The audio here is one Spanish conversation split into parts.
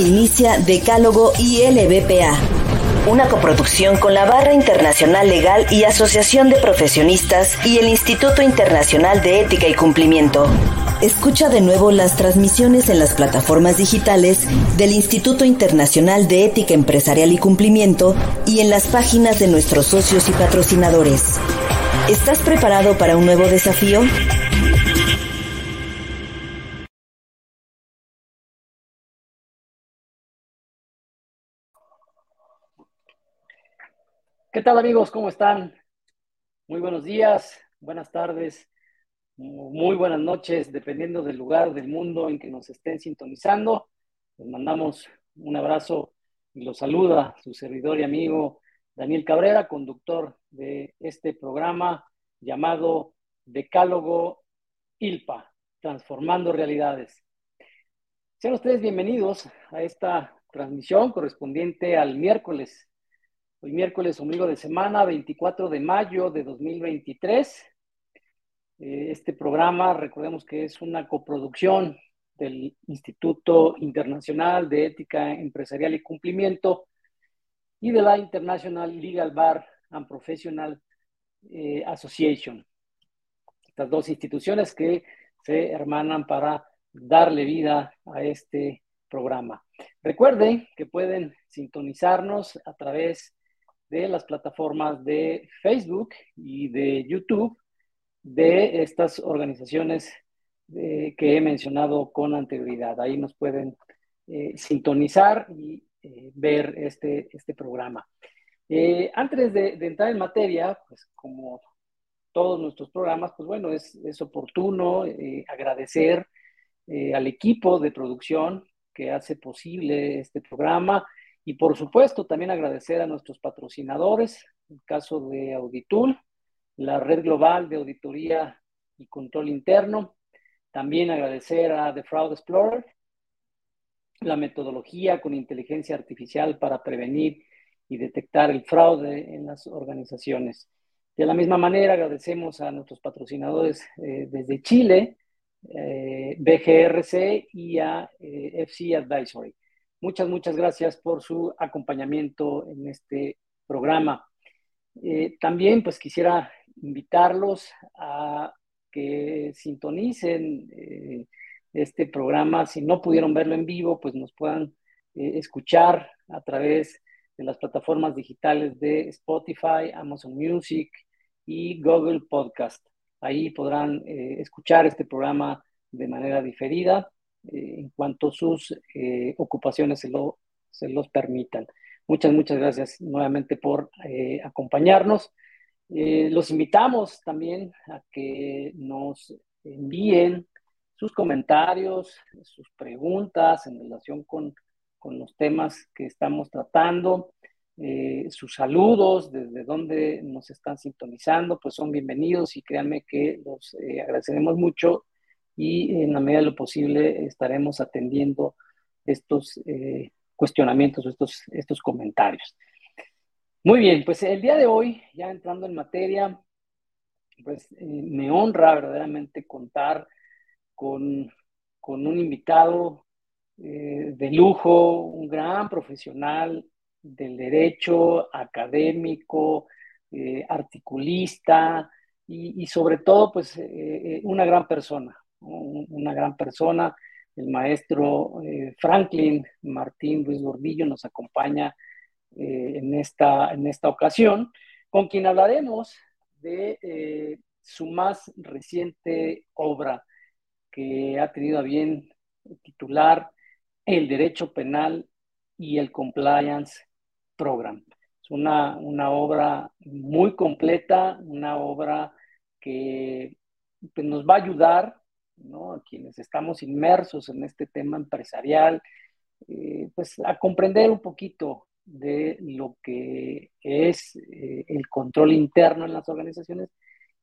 Inicia Decálogo y LBPA, una coproducción con la Barra Internacional Legal y Asociación de Profesionistas y el Instituto Internacional de Ética y Cumplimiento. Escucha de nuevo las transmisiones en las plataformas digitales del Instituto Internacional de Ética Empresarial y Cumplimiento y en las páginas de nuestros socios y patrocinadores. ¿Estás preparado para un nuevo desafío? ¿Qué tal amigos? ¿Cómo están? Muy buenos días, buenas tardes, muy buenas noches, dependiendo del lugar del mundo en que nos estén sintonizando. Les mandamos un abrazo y los saluda su servidor y amigo Daniel Cabrera, conductor de este programa llamado Decálogo ILPA, Transformando Realidades. Sean ustedes bienvenidos a esta transmisión correspondiente al miércoles Hoy miércoles, ombligo de semana, 24 de mayo de 2023. Eh, este programa, recordemos que es una coproducción del Instituto Internacional de Ética Empresarial y Cumplimiento y de la International Legal Bar and Professional eh, Association. Estas dos instituciones que se hermanan para darle vida a este programa. Recuerden que pueden sintonizarnos a través de las plataformas de Facebook y de YouTube de estas organizaciones eh, que he mencionado con anterioridad. Ahí nos pueden eh, sintonizar y eh, ver este, este programa. antes de, entrar en materia, pues como todos nuestros programas, pues bueno, es, es oportuno agradecer al equipo de producción que hace posible este programa y por supuesto, también agradecer a nuestros patrocinadores, el caso de Auditul, la red global de auditoría y control interno. También agradecer a The Fraud Explorer, la metodología con inteligencia artificial para prevenir y detectar el fraude en las organizaciones. De la misma manera, agradecemos a nuestros patrocinadores eh, desde Chile, eh, BGRC y a eh, FC Advisory. Muchas, muchas gracias por su acompañamiento en este programa. Eh, también pues quisiera invitarlos a que sintonicen eh, este programa. Si no pudieron verlo en vivo, pues nos puedan eh, escuchar a través de las plataformas digitales de Spotify, Amazon Music y Google Podcast. Ahí podrán escuchar este programa de manera diferida en cuanto sus eh, ocupaciones se, lo, se los permitan. Muchas, muchas gracias nuevamente por eh, acompañarnos. los invitamos también a que nos envíen sus comentarios, sus preguntas en relación con, con los temas que estamos tratando, sus saludos, desde donde nos están sintonizando, pues son bienvenidos y créanme que los agradeceremos mucho y en la medida de lo posible estaremos atendiendo estos eh, cuestionamientos, estos, estos comentarios. Muy bien, pues el día de hoy, ya entrando en materia, pues eh, me honra verdaderamente contar con, con un invitado eh, de lujo, un gran profesional del derecho académico, articulista y, y, sobre todo, pues una gran persona, una gran persona. El maestro eh, Franklin Martín Luis Gordillo nos acompaña eh, en, esta, en esta ocasión, con quien hablaremos de eh, su más reciente obra que ha tenido a bien titular El Derecho Penal y el Compliance Program. Es una, una obra muy completa, una obra que pues, nos va a ayudar a quienes estamos inmersos en este tema empresarial, eh, pues a comprender un poquito de lo que es eh, el control interno en las organizaciones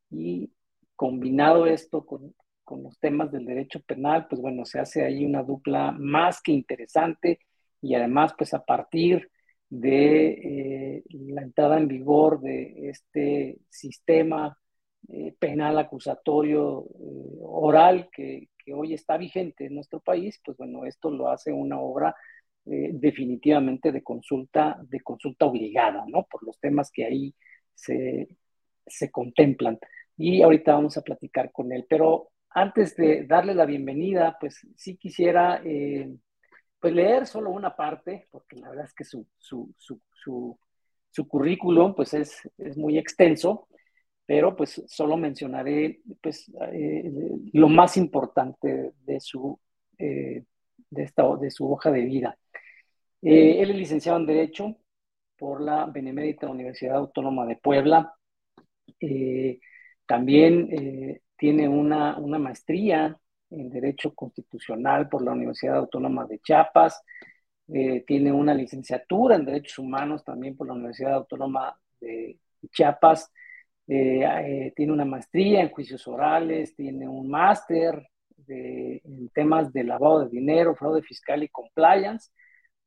y combinado esto con, los temas del derecho penal, pues bueno, se hace ahí una dupla más que interesante y además pues a partir de eh, la entrada en vigor de este sistema eh, penal acusatorio eh, oral que, hoy está vigente en nuestro país, pues bueno, esto lo hace una obra eh, definitivamente de consulta, de consulta obligada, ¿no? Por los temas que ahí se, contemplan. Y ahorita vamos a platicar con él. Pero antes de darle la bienvenida, pues sí quisiera pues leer solo una parte, porque la verdad es que su, su, su, currículum pues es, es, muy extenso, pero pues solo mencionaré pues eh, lo más importante de su, de, esta, de su hoja de vida. Eh, él es licenciado en Derecho por la Benemérita Universidad Autónoma de Puebla. Eh, también eh, tiene una, maestría en Derecho Constitucional por la Universidad Autónoma de Chiapas. tiene una licenciatura en Derechos Humanos también por la Universidad Autónoma de Chiapas. Tiene una maestría en juicios orales, tiene un máster en temas de lavado de dinero, fraude fiscal y compliance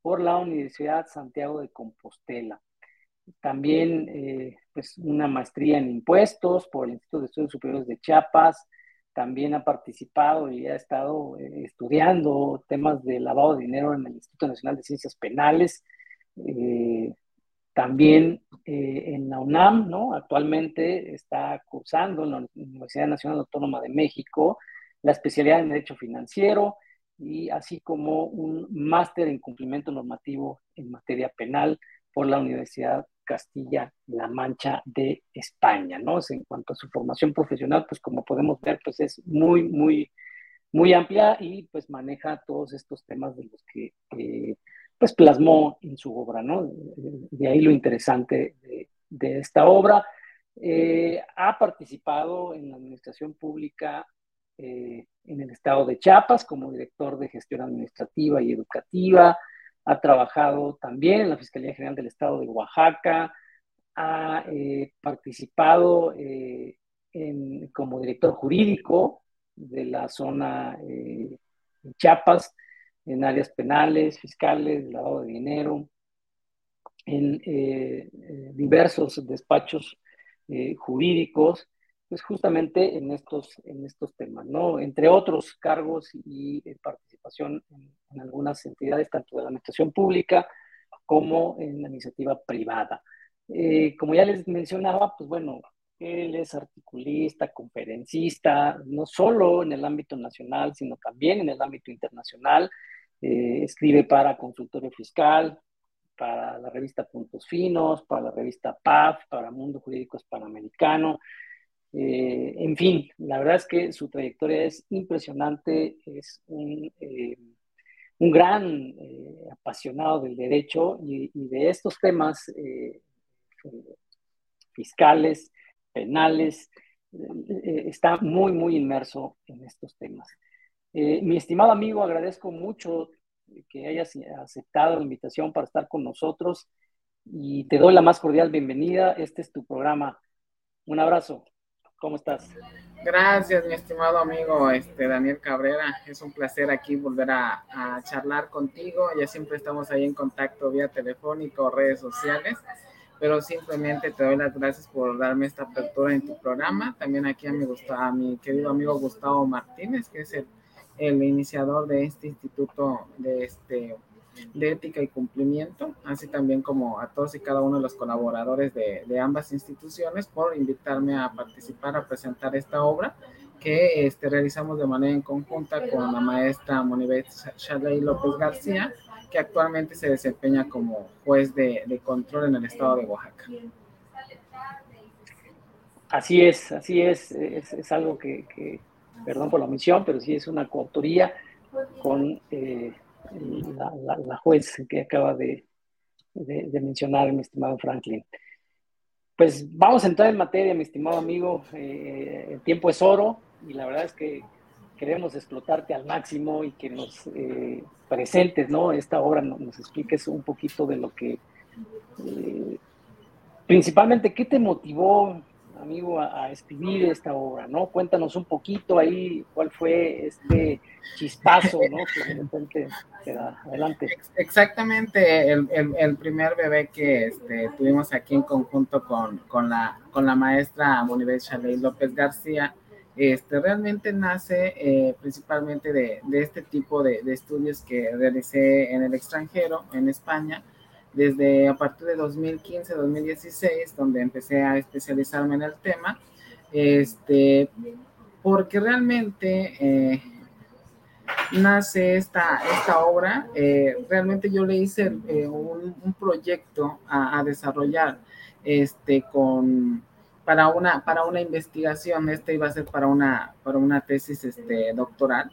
por la Universidad Santiago de Compostela. También eh, pues una maestría en impuestos por el Instituto de Estudios Superiores de Chiapas. También ha participado y ha estado eh, estudiando temas de lavado de dinero en el Instituto Nacional de Ciencias Penales. Eh, también en la UNAM, ¿no? Actualmente está cursando en la Universidad Nacional Autónoma de México la especialidad en Derecho Financiero y así como un máster en cumplimiento normativo en materia penal por la Universidad Castilla-La Mancha de España, ¿no? en cuanto a su formación profesional, pues como podemos ver, pues es muy, muy, muy amplia y pues maneja todos estos temas de los que eh, pues plasmó en su obra, ¿no? De ahí lo interesante de, esta obra. Eh, ha participado en la administración pública eh, en el estado de Chiapas como director de gestión administrativa y educativa. Ha trabajado también en la Fiscalía General del Estado de Oaxaca. Ha eh, participado como director jurídico de la zona Chiapas en áreas penales, fiscales, lavado de dinero, en diversos despachos jurídicos pues justamente en estos, en estos temas, ¿no? Entre otros cargos y eh, participación en, algunas entidades, tanto de la administración pública como en la iniciativa privada. Eh, como ya les mencionaba, pues bueno, él es articulista, conferencista, no solo en el ámbito nacional, sino también en el ámbito internacional. Eh, escribe para Consultorio Fiscal, para la revista Puntos Finos, para la revista PAF, para Mundo Jurídico Hispanoamericano. Eh, en fin, la verdad es que su trayectoria es impresionante, es un, eh, gran eh, apasionado del derecho y, de estos temas fiscales, penales, está muy, muy inmerso en estos temas. Mi estimado amigo, agradezco mucho que hayas aceptado la invitación para estar con nosotros y te doy la más cordial bienvenida. Este es tu programa. Un abrazo. ¿Cómo estás? Gracias, mi estimado amigo este, Daniel Cabrera. Es un placer aquí volver a, charlar contigo. Ya siempre estamos ahí en contacto vía telefónico o redes sociales, pero simplemente te doy las gracias por darme esta apertura en tu programa. También aquí a mi, a mi querido amigo Gustavo Martínez, que es el, el iniciador de este instituto de este de ética y cumplimiento, así también como a todos y cada uno de los colaboradores de, ambas instituciones por invitarme a participar, a presentar esta obra que este, realizamos de manera en conjunta con la maestra Monibet Shadley López García, que actualmente se desempeña como juez de, control en el estado de Oaxaca. Así es, así es, es, algo que, perdón por la omisión, pero sí es una coautoría con eh, la, juez que acaba de, mencionar mi estimado Franklin. Pues vamos a entrar en materia, mi estimado amigo. Eh, el tiempo es oro y la verdad es que queremos explotarte al máximo y que nos eh, presentes, ¿no? Esta obra nos, expliques un poquito de lo que, principalmente, ¿qué te motivó amigo, a, escribir esta obra, ¿no? Cuéntanos un poquito ahí cuál fue este chispazo, ¿no? Que de repente Adelante. Exactamente, el, el, primer bebé que este, tuvimos aquí en conjunto con, con, la, con la maestra Monibel Chaley López García, Este, realmente nace eh, principalmente de, de, este tipo de, de, estudios que realicé en el extranjero, en España, desde a partir de 2015-2016, donde empecé a especializarme en el tema, este, porque realmente eh, nace esta, esta obra, eh, realmente yo le hice eh, un, proyecto a, a desarrollar este, con para una, para una investigación, este iba a ser para una, para una tesis este, doctoral,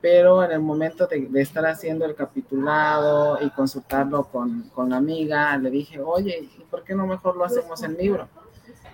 pero en el momento de, estar haciendo el capitulado y consultarlo con, con la amiga, le dije, oye, ¿y por qué no mejor lo hacemos en libro?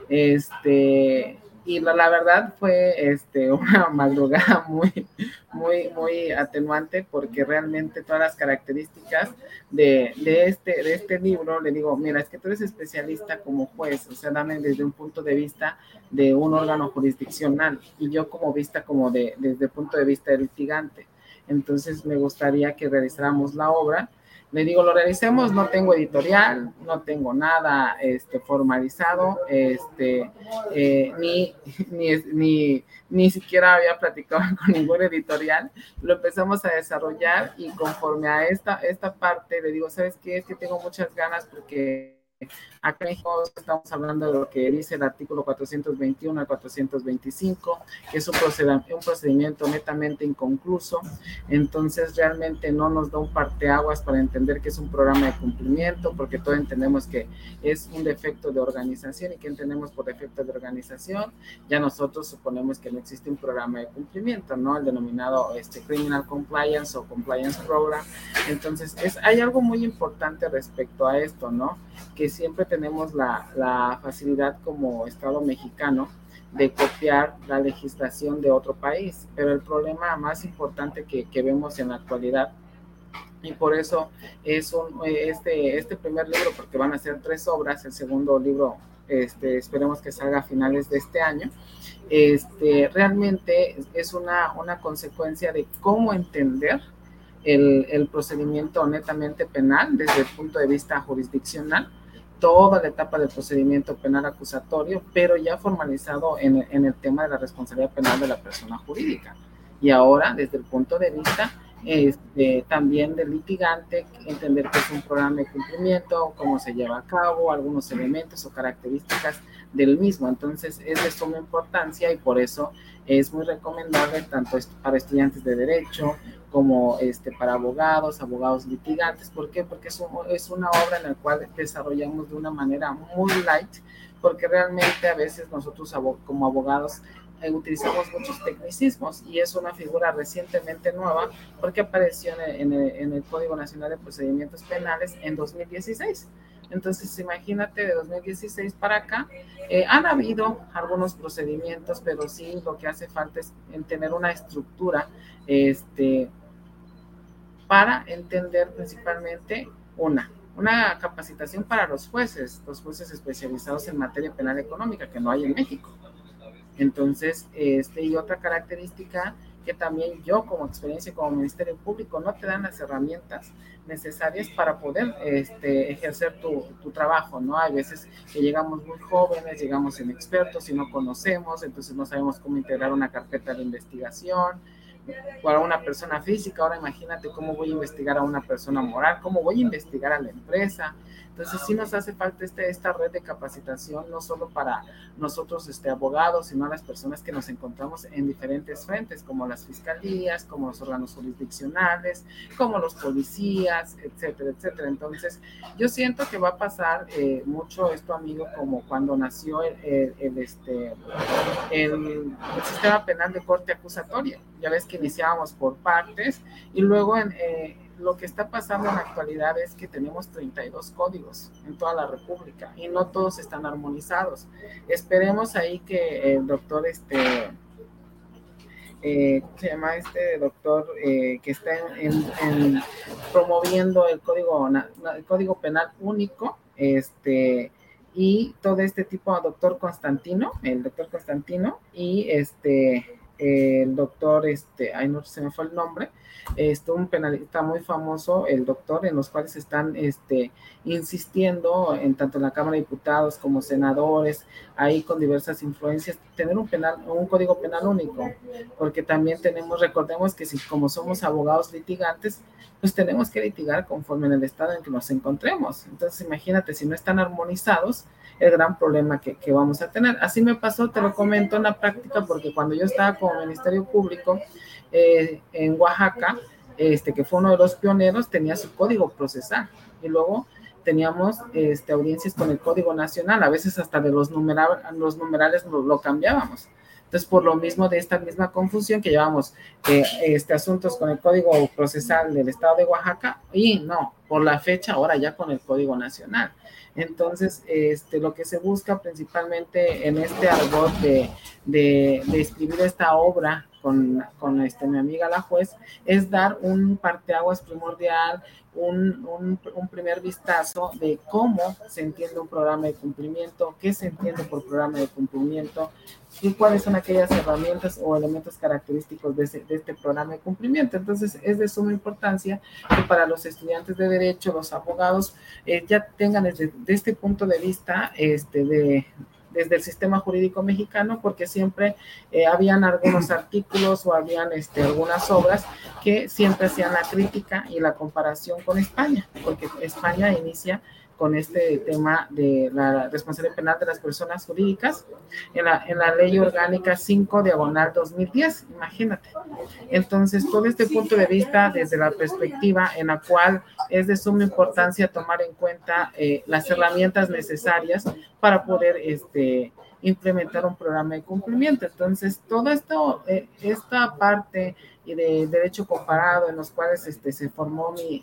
Este, y la, verdad fue este, una madrugada muy, muy, muy atenuante porque realmente todas las características de, de, este, de este libro, le digo, mira, es que tú eres especialista como juez, o sea, dame desde un punto de vista de un órgano jurisdiccional y yo como vista como de, desde el punto de vista del litigante. Entonces me gustaría que realizáramos la obra le digo, lo realicemos, no tengo editorial, no tengo nada este, formalizado, este, eh, ni, ni, ni, ni siquiera había platicado con ningún editorial. Lo empezamos a desarrollar y conforme a esta, esta parte, le digo, ¿sabes qué? Es que tengo muchas ganas porque Acá estamos hablando de lo que dice el artículo 421 al 425, que es un procedimiento, un netamente inconcluso, entonces realmente no nos da un parteaguas para entender que es un programa de cumplimiento, porque todos entendemos que es un defecto de organización y que entendemos por defecto de organización, ya nosotros suponemos que no existe un programa de cumplimiento, ¿no? El denominado este, Criminal Compliance o Compliance Program. Entonces, es, hay algo muy importante respecto a esto, ¿no? Que siempre tenemos la, la, facilidad como Estado mexicano de copiar la legislación de otro país, pero el problema más importante que, que vemos en la actualidad y por eso es un, este, este primer libro, porque van a ser tres obras, el segundo libro este, esperemos que salga a finales de este año, este, realmente es una, una consecuencia de cómo entender el, procedimiento netamente penal desde el punto de vista jurisdiccional toda la etapa del procedimiento penal acusatorio, pero ya formalizado en, en, el tema de la responsabilidad penal de la persona jurídica. Y ahora, desde el punto de vista este, también del litigante, entender que es un programa de cumplimiento, cómo se lleva a cabo, algunos elementos o características del mismo. Entonces, es de suma importancia y por eso es muy recomendable tanto para estudiantes de derecho como este, para abogados, abogados litigantes. ¿Por qué? Porque es, un, es una obra en la cual desarrollamos de una manera muy light, porque realmente a veces nosotros como abogados eh, utilizamos muchos tecnicismos y es una figura recientemente nueva porque apareció en el, en el, Código Nacional de Procedimientos Penales en 2016. Entonces, imagínate, de 2016 para acá, eh, han habido algunos procedimientos, pero sí lo que hace falta es en tener una estructura este, para entender principalmente una, una capacitación para los jueces, los jueces especializados en materia penal económica, que no hay en México. Entonces, este, y otra característica que también yo como experiencia como Ministerio Público no te dan las herramientas necesarias para poder este, ejercer tu, tu, trabajo, ¿no? Hay veces que llegamos muy jóvenes, llegamos inexpertos y no conocemos, entonces no sabemos cómo integrar una carpeta de investigación, para una persona física, ahora imagínate cómo voy a investigar a una persona moral, cómo voy a investigar a la empresa. Entonces sí nos hace falta este, esta red de capacitación, no solo para nosotros este, abogados, sino a las personas que nos encontramos en diferentes frentes, como las fiscalías, como los órganos jurisdiccionales, como los policías, etcétera, etcétera. Entonces yo siento que va a pasar eh, mucho esto, amigo, como cuando nació el, el, el este, el, el sistema penal de corte acusatoria. Ya ves que iniciábamos por partes y luego en, eh, lo que está pasando en la actualidad es que tenemos 32 códigos en toda la República y no todos están armonizados. Esperemos ahí que el doctor, este, eh, ¿cómo se llama este doctor eh, que está en, en, promoviendo el código, el código penal único, este, y todo este tipo, doctor Constantino, el doctor Constantino, y este el doctor, este, ay no se me fue el nombre, este, un penalista muy famoso, el doctor, en los cuales están este, insistiendo en tanto en la Cámara de Diputados como senadores, ahí con diversas influencias, tener un penal, un código penal único, porque también tenemos, recordemos que si como somos abogados litigantes, pues tenemos que litigar conforme en el estado en que nos encontremos. Entonces, imagínate, si no están armonizados, el gran problema que, vamos a tener. Así me pasó, te lo comento en la práctica, porque cuando yo estaba como Ministerio Público eh, en Oaxaca, este, que fue uno de los pioneros, tenía su código procesal. Y luego teníamos este, audiencias con el Código Nacional, a veces hasta de los, los numerales lo, lo, cambiábamos. Entonces, por lo mismo de esta misma confusión que llevamos eh, este, asuntos con el Código Procesal del Estado de Oaxaca y no, por la fecha ahora ya con el Código Nacional. Entonces, este, lo que se busca principalmente en este de, de, de escribir esta obra con, este, mi amiga la juez, es dar un parteaguas primordial, un, un, primer vistazo de cómo se entiende un programa de cumplimiento, qué se entiende por programa de cumplimiento y cuáles son aquellas herramientas o elementos característicos de este programa de cumplimiento. Entonces, es de suma importancia que para los estudiantes de Derecho, los abogados, eh, ya tengan desde, desde, este punto de vista este, de, desde el sistema jurídico mexicano, porque siempre eh, habían algunos artículos o habían este, algunas obras que siempre hacían la crítica y la comparación con España, porque España inicia con este tema de la responsabilidad penal de las personas jurídicas en la, en la ley orgánica 5 diagonal 2010, imagínate. Entonces, todo este punto de vista desde la perspectiva en la cual es de suma importancia tomar en cuenta eh, las herramientas necesarias para poder este, implementar un programa de cumplimiento. Entonces, toda esto, eh, esta parte de derecho comparado en los cuales este, se formó mi,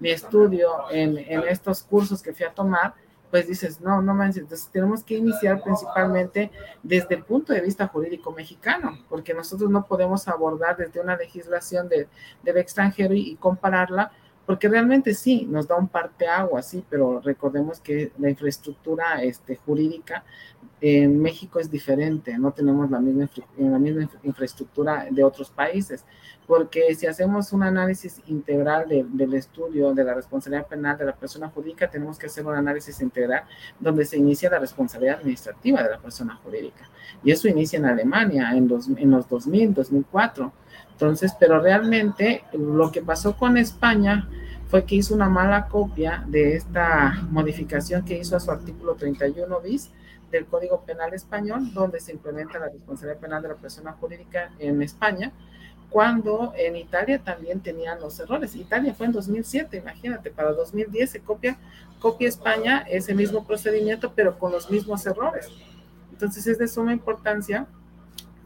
mi, estudio en, en, estos cursos que fui a tomar, pues dices, no, no manches, entonces tenemos que iniciar principalmente desde el punto de vista jurídico mexicano, porque nosotros no podemos abordar desde una legislación de, del extranjero y, y compararla porque realmente sí, nos da un parteaguas, sí, pero recordemos que la infraestructura este, jurídica en México es diferente, no tenemos la misma, la misma infraestructura de otros países, porque si hacemos un análisis integral de, del estudio de la responsabilidad penal de la persona jurídica, tenemos que hacer un análisis integral donde se inicia la responsabilidad administrativa de la persona jurídica. Y eso inicia en Alemania en los, en los 2000, 2004 entonces, pero realmente lo que pasó con España fue que hizo una mala copia de esta modificación que hizo a su artículo 31 bis del Código Penal Español, donde se implementa la responsabilidad penal de la persona jurídica en España, cuando en Italia también tenían los errores. Italia fue en 2007, imagínate, para 2010 se copia, copia España ese mismo procedimiento, pero con los mismos errores. Entonces es de suma importancia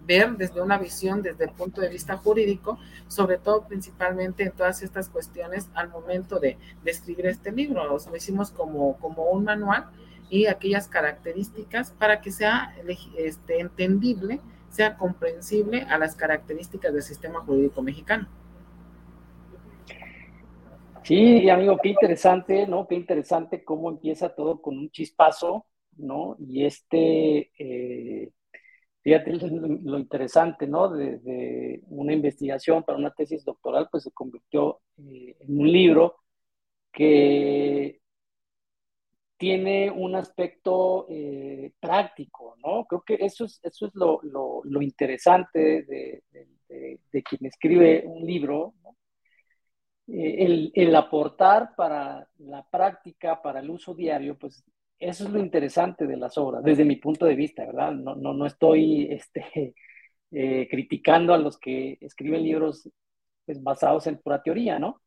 ver desde una visión, desde el punto de vista jurídico, sobre todo principalmente en todas estas cuestiones al momento de, de escribir este libro. Lo hicimos como, como un manual y aquellas características para que sea este, entendible, sea comprensible a las características del sistema jurídico mexicano. Sí, amigo, qué interesante, ¿no? Qué interesante cómo empieza todo con un chispazo, ¿no? Y este, eh, Fíjate lo interesante, ¿no? De, una investigación para una tesis doctoral, pues se convirtió eh, en un libro que tiene un aspecto eh, práctico, ¿no? Creo que eso es, eso es lo, lo, lo interesante de, de, de, quien escribe un libro, ¿no? eh, el, el aportar para la práctica, para el uso diario, pues eso es lo interesante de las obras, desde mi punto de vista, ¿verdad? No, no, no estoy este, eh, criticando a los que escriben libros pues, basados en pura teoría, ¿no?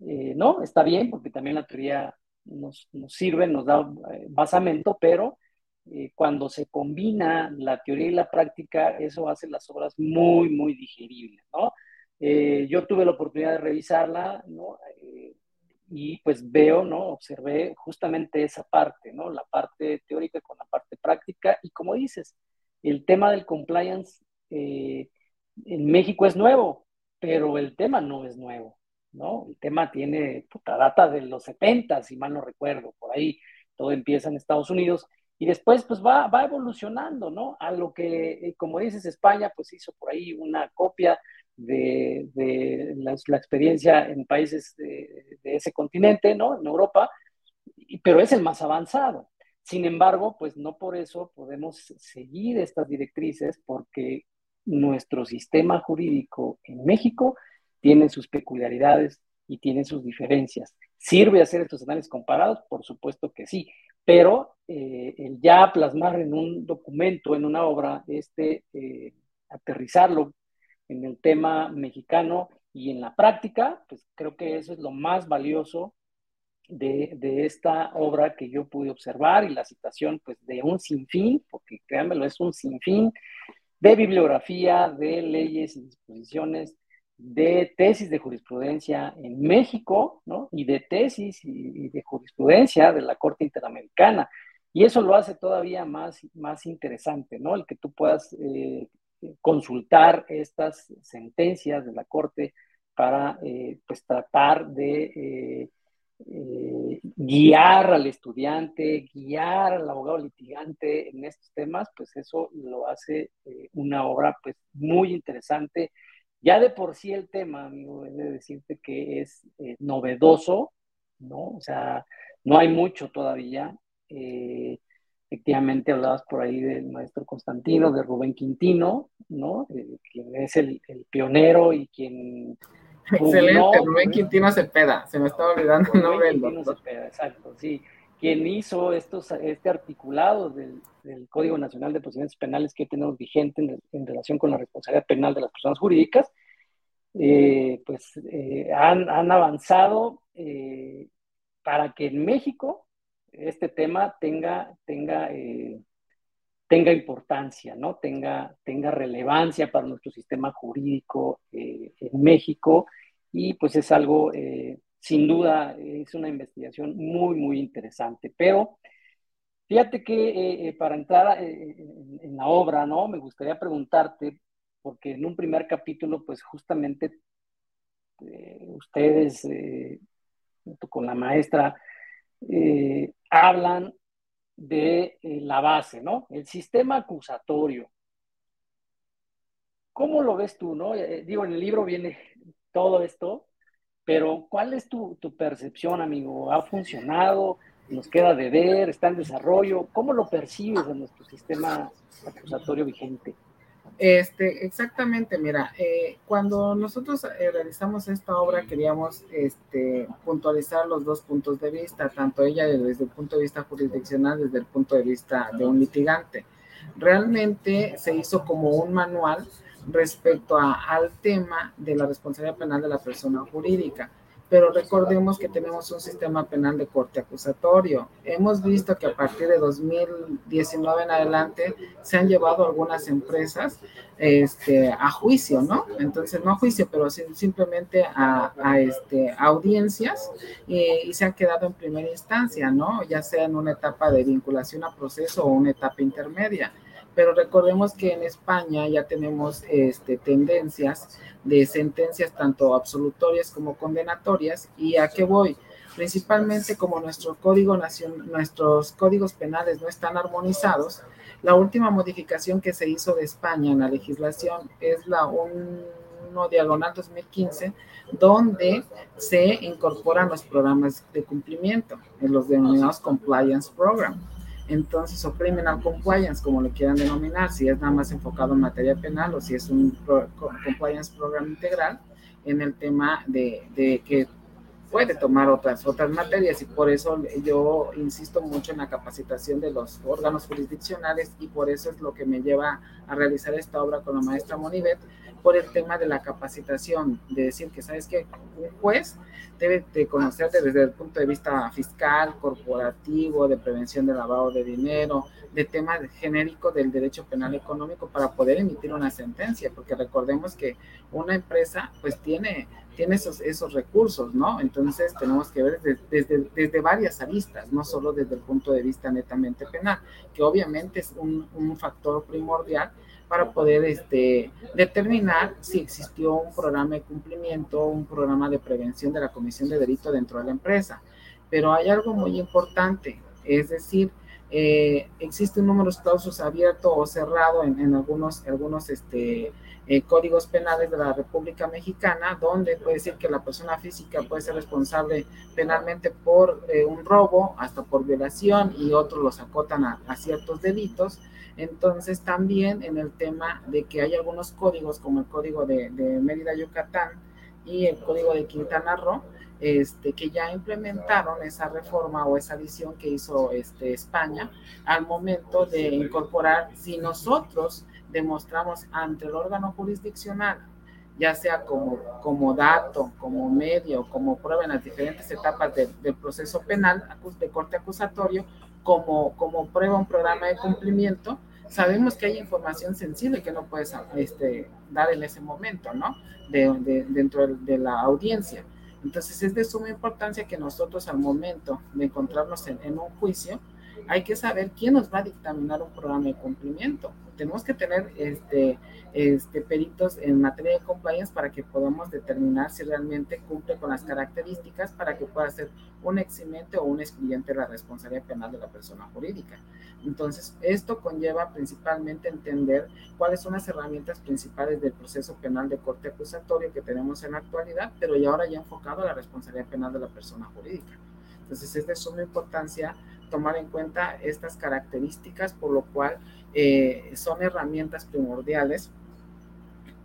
Eh, no, está bien, porque también la teoría nos, nos sirve, nos da eh, basamento, pero eh, cuando se combina la teoría y la práctica, eso hace las obras muy, muy digeribles, ¿no? Yo tuve la oportunidad de revisarla, ¿no? Y pues veo, ¿no? Observé justamente esa parte, ¿no? La parte teórica con la parte práctica y como dices, el tema del compliance eh, en México es nuevo, pero el tema no es nuevo, ¿no? El tema tiene puta data de los 70, si mal no recuerdo, por ahí todo empieza en Estados Unidos y después pues va, va evolucionando, ¿no? A lo que, eh, como dices, España pues hizo por ahí una copia de, la, experiencia en países de, ese continente, ¿no? En Europa, pero es el más avanzado. Sin embargo, pues no por eso podemos seguir estas directrices porque nuestro sistema jurídico en México tiene sus peculiaridades y tiene sus diferencias. ¿Sirve hacer estos análisis comparados? Por supuesto que sí, pero eh, el ya plasmar en un documento, en una obra, este, eh, aterrizarlo en el tema mexicano y en la práctica, pues creo que eso es lo más valioso de, de, esta obra que yo pude observar y la citación pues de un sinfín, porque créanmelo, es un sinfín de bibliografía, de leyes y disposiciones de tesis de jurisprudencia en México, ¿no? Y de tesis y, de jurisprudencia de la Corte Interamericana. Y eso lo hace todavía más, más interesante, ¿no? El que tú puedas eh, consultar estas sentencias de la Corte para, eh, pues, tratar de eh, guiar al estudiante, guiar al abogado litigante en estos temas, pues eso lo hace una obra, pues, muy interesante ya de por sí el tema, amigo, es de decirte que es eh, novedoso, ¿no? O sea, no hay mucho todavía. Efectivamente, hablabas por ahí del maestro Constantino, de Rubén Quintino, ¿no? Eh, quien es el, pionero y quien... Excelente, Rubén Quintino Cepeda, se me estaba olvidando el nombre del doctor. Cepeda, exacto, sí. Quien hizo estos, este articulado del, del Código Nacional de Procedimientos Penales que tenemos vigente en, relación con la responsabilidad penal de las personas jurídicas, eh, pues eh, han, han, avanzado eh, para que en México este tema tenga, tenga, tenga importancia, ¿no? tenga, tenga relevancia para nuestro sistema jurídico en México y pues es algo, sin duda, es una investigación muy, muy interesante, pero Fíjate que eh, eh, para entrar eh, en, la obra, ¿no? Me gustaría preguntarte, porque en un primer capítulo, pues justamente ustedes, junto con la maestra, hablan de la base, ¿no? El sistema acusatorio. ¿Cómo lo ves tú, no? digo, en el libro viene todo esto, pero ¿cuál es tu, tu percepción, amigo? ¿Ha funcionado? nos queda de ver, está en desarrollo. ¿Cómo lo percibes en nuestro sistema acusatorio vigente? Este, exactamente, mira, eh, cuando nosotros eh, realizamos esta obra queríamos este, puntualizar los dos puntos de vista, tanto ella desde el punto de vista jurisdiccional, desde el punto de vista de un litigante. Realmente se hizo como un manual respecto al tema de la responsabilidad penal de la persona jurídica pero recordemos que tenemos un sistema penal de corte acusatorio. Hemos visto que a partir de 2019 en adelante se han llevado algunas empresas este, a juicio, ¿no? Entonces, no a juicio, pero simplemente a, este, audiencias y, se han quedado en primera instancia, ¿no? Ya sea en una etapa de vinculación a proceso o una etapa intermedia pero recordemos que en España ya tenemos este, tendencias de sentencias tanto absolutorias como condenatorias. ¿Y a qué voy? Principalmente como nuestro código nuestros códigos penales no están armonizados, la última modificación que se hizo de España en la legislación es la 1 diagonal 2015, donde se incorporan los programas de cumplimiento, en los denominados compliance program entonces, o criminal compliance, como lo quieran denominar, si es nada más enfocado en materia penal o si es un compliance program integral en el tema de, de, que puede tomar otras, otras materias. Y por eso yo insisto mucho en la capacitación de los órganos jurisdiccionales y por eso es lo que me lleva a realizar esta obra con la maestra Monibet, por el tema de la capacitación, de decir que, ¿sabes que Un juez debe de desde el punto de vista fiscal, corporativo, de prevención de lavado de dinero, de tema genérico del derecho penal económico para poder emitir una sentencia, porque recordemos que una empresa pues tiene, tiene esos, esos recursos, ¿no? Entonces tenemos que ver desde, desde, varias aristas, no solo desde el punto de vista netamente penal, que obviamente es un factor primordial para poder este, determinar si existió un programa de cumplimiento, un programa de prevención de la comisión de delito dentro de la empresa. Pero hay algo muy importante, es decir, eh, existe un número de clausos abierto o cerrado en, algunos, algunos este, eh, códigos penales de la República Mexicana, donde puede decir que la persona física puede ser responsable penalmente por eh, un robo, hasta por violación, y otros los acotan a, ciertos delitos. Entonces también en el tema de que hay algunos códigos, como el código de, de Mérida, Yucatán, y el código de Quintana Roo, este, que ya implementaron esa reforma o esa adición que hizo este, España al momento de incorporar, si nosotros demostramos ante el órgano jurisdiccional, ya sea como, como dato, como medio, como prueba en las diferentes etapas del proceso penal de corte acusatorio, como, como prueba un programa de cumplimiento, sabemos que hay información sensible que no puedes este, dar en ese momento, ¿no? De, dentro de la audiencia. Entonces es de suma importancia que nosotros al momento de encontrarnos en, en un juicio, hay que saber quién nos va a dictaminar un programa de cumplimiento tenemos que tener este, este, peritos en materia de compliance para que podamos determinar si realmente cumple con las características para que pueda ser un eximente o un excluyente de la responsabilidad penal de la persona jurídica. Entonces, esto conlleva principalmente entender cuáles son las herramientas principales del proceso penal de corte acusatorio que tenemos en la actualidad, pero ya ahora ya enfocado a la responsabilidad penal de la persona jurídica. Entonces, es de suma importancia tomar en cuenta estas características, por lo cual eh, son herramientas primordiales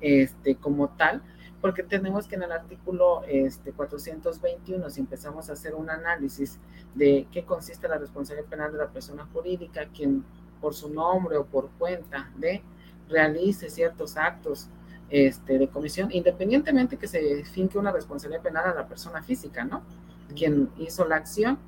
este, como tal, porque tenemos que en el artículo este, 421, si empezamos a hacer un análisis de qué consiste la responsabilidad penal de la persona jurídica, quien por su nombre o por cuenta de realice ciertos actos este, de comisión, independientemente que se finque una responsabilidad penal a la persona física, ¿no? Quien hizo la acción,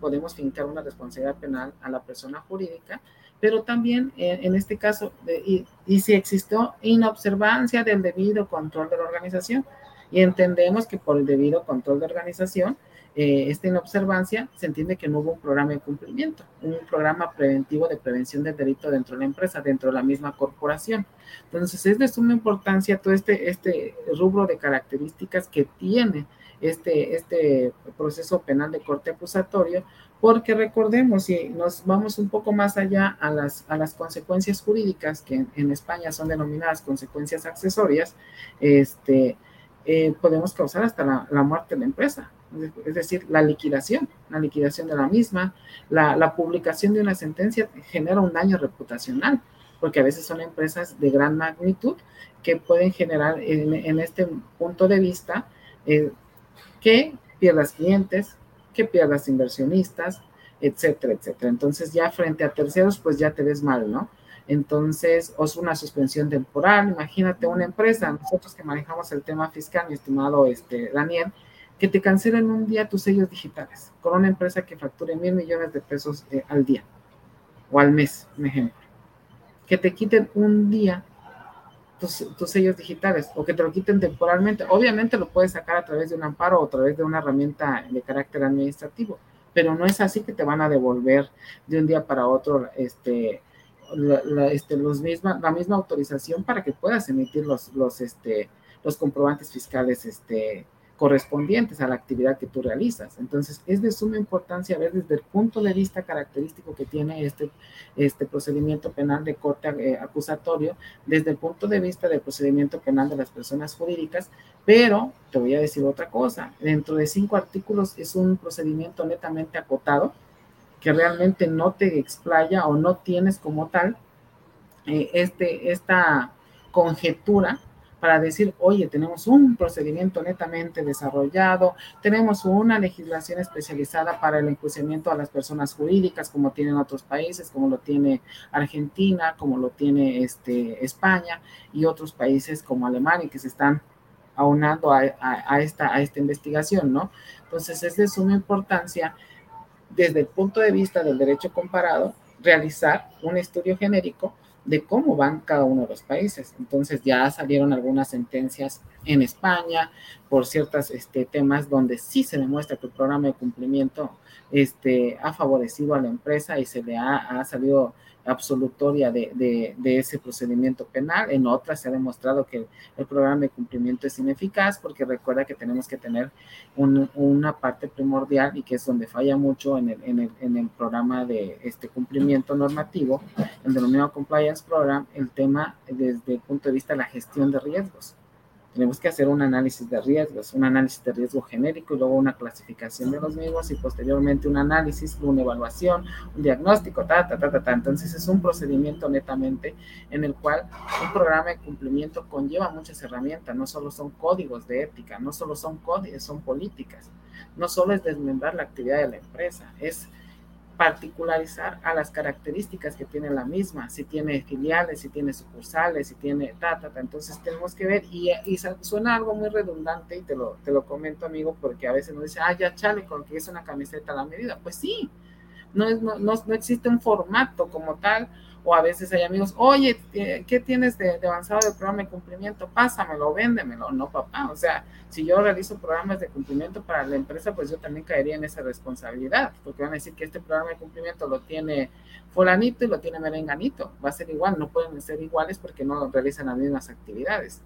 podemos fincar una responsabilidad penal a la persona jurídica pero también eh, en este caso, y, si existió inobservancia del debido control de la organización, y entendemos que por el debido control de organización, eh, esta inobservancia se entiende que no hubo un programa de cumplimiento, un programa preventivo de prevención del delito dentro de la empresa, dentro de la misma corporación. Entonces, es de suma importancia todo este, este rubro de características que tiene este, este proceso penal de corte acusatorio, porque recordemos, si nos vamos un poco más allá a las, a las consecuencias jurídicas, que en, España son denominadas consecuencias accesorias, este, eh, podemos causar hasta la, la, muerte de la empresa, es decir, la liquidación, la liquidación de la misma, la, la, publicación de una sentencia genera un daño reputacional, porque a veces son empresas de gran magnitud que pueden generar en, en este punto de vista eh, que pierdas clientes, que pierdas inversionistas, etcétera, etcétera. Entonces ya frente a terceros, pues ya te ves mal, ¿no? Entonces, o es una suspensión temporal, imagínate una empresa, nosotros que manejamos el tema fiscal, mi estimado este, Daniel, que te cancelen un día tus sellos digitales con una empresa que facture mil millones de pesos eh, al día o al mes, un ejemplo. Que te quiten un día tus, sellos digitales o que te lo quiten temporalmente. Obviamente lo puedes sacar a través de un amparo o a través de una herramienta de carácter administrativo, pero no es así que te van a devolver de un día para otro este, la, este, los misma, la misma autorización para que puedas emitir los, los, este, los comprobantes fiscales este, correspondientes a la actividad que tú realizas. Entonces, es de suma importancia ver desde el punto de vista característico que tiene este, este procedimiento penal de corte eh, acusatorio, desde el punto de vista del procedimiento penal de las personas jurídicas, pero te voy a decir otra cosa, dentro de cinco artículos es un procedimiento netamente acotado, que realmente no te explaya o no tienes como tal eh, este, esta conjetura para decir, oye, tenemos un procedimiento netamente desarrollado, tenemos una legislación especializada para el enjuiciamiento a las personas jurídicas, como tienen otros países, como lo tiene Argentina, como lo tiene este, España y otros países como Alemania, que se están aunando a, a, esta, a esta investigación, ¿no? Entonces es de suma importancia, desde el punto de vista del derecho comparado, realizar un estudio genérico de cómo van cada uno de los países. Entonces ya salieron algunas sentencias en España por ciertos este, temas donde sí se demuestra que el programa de cumplimiento este, ha favorecido a la empresa y se le ha, salido absolutoria de, ese procedimiento penal. En otras se ha demostrado que el, programa de cumplimiento es ineficaz porque recuerda que tenemos que tener una parte primordial y que es donde falla mucho en el, en el, en el programa de este cumplimiento normativo, el denominado Compliance Program, el tema desde el punto de vista de la gestión de riesgos tenemos que hacer un análisis de riesgos, un análisis de riesgo genérico y luego una clasificación de los mismos y posteriormente un análisis, una evaluación, un diagnóstico, ta, ta, ta, ta, ta. Entonces es un procedimiento netamente en el cual un programa de cumplimiento conlleva muchas herramientas, no solo son códigos de ética, no solo son códigos, son políticas, no solo es desmembrar la actividad de la empresa, es particularizar a las características que tiene la misma, si tiene filiales, si tiene sucursales, si tiene ta, ta, ta. Entonces tenemos que ver, y, y, suena algo muy redundante, y te lo, te lo comento, amigo, porque a veces nos dice, ah, ya chale, con que es una camiseta a la medida. Pues sí, no, es, no, no, no existe un formato como tal o a veces hay amigos, oye, ¿qué tienes de, avanzado del programa de cumplimiento? Pásamelo, véndemelo. No, papá. O sea, si yo realizo programas de cumplimiento para la empresa, pues yo también caería en esa responsabilidad, porque van a decir que este programa de cumplimiento lo tiene fulanito y lo tiene merenganito. Va a ser igual, no pueden ser iguales porque no realizan las mismas actividades.